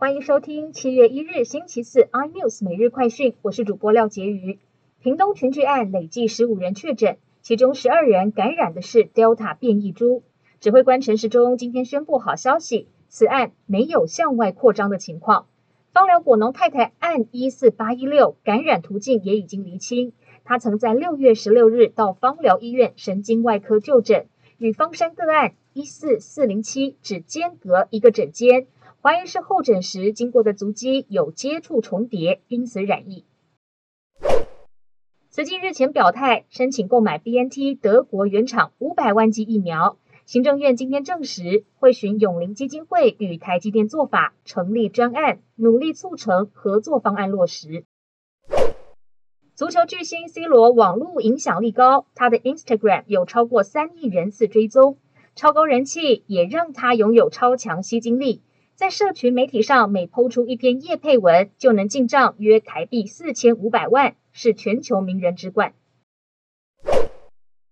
欢迎收听七月一日星期四 iNews 每日快讯，我是主播廖杰瑜。屏东群聚案累计十五人确诊，其中十二人感染的是 Delta 变异株。指挥官陈时中今天宣布好消息，此案没有向外扩张的情况。芳疗果农太太案一四八一六感染途径也已经厘清，她曾在六月十六日到芳疗医院神经外科就诊，与方山个案一四四零七只间隔一个诊间。怀疑是候诊时经过的足迹有接触重叠，因此染疫。慈济日前表态申请购买 BNT 德国原厂五百万剂疫苗，行政院今天证实会循永林基金会与台积电做法，成立专案，努力促成合作方案落实。足球巨星 C 罗网络影响力高，他的 Instagram 有超过三亿人次追踪，超高人气也让他拥有超强吸金力。在社群媒体上，每抛出一篇叶配文，就能进账约台币四千五百万，是全球名人之冠。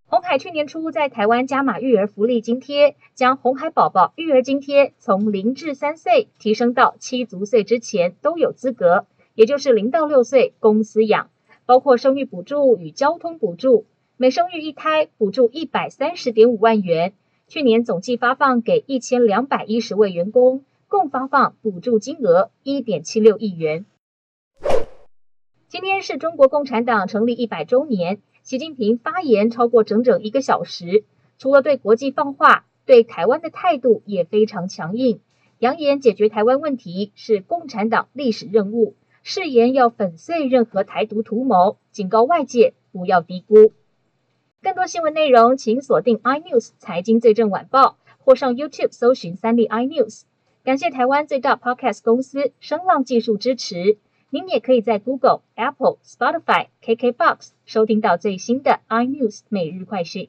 红海去年初在台湾加码育儿福利津贴，将红海宝宝育儿津贴从零至三岁提升到七足岁之前都有资格，也就是零到六岁公司养，包括生育补助与交通补助，每生育一胎补助一百三十点五万元，去年总计发放给一千两百一十位员工。共发放补助金额一点七六亿元。今天是中国共产党成立一百周年，习近平发言超过整整一个小时，除了对国际放话，对台湾的态度也非常强硬，扬言解决台湾问题是共产党历史任务，誓言要粉碎任何台独图谋，警告外界不要低估。更多新闻内容，请锁定 iNews 财经最正晚报，或上 YouTube 搜寻三立 iNews。感谢台湾最大 Podcast 公司声浪技术支持。您也可以在 Google、Apple、Spotify、KKBox 收听到最新的 iNews 每日快讯。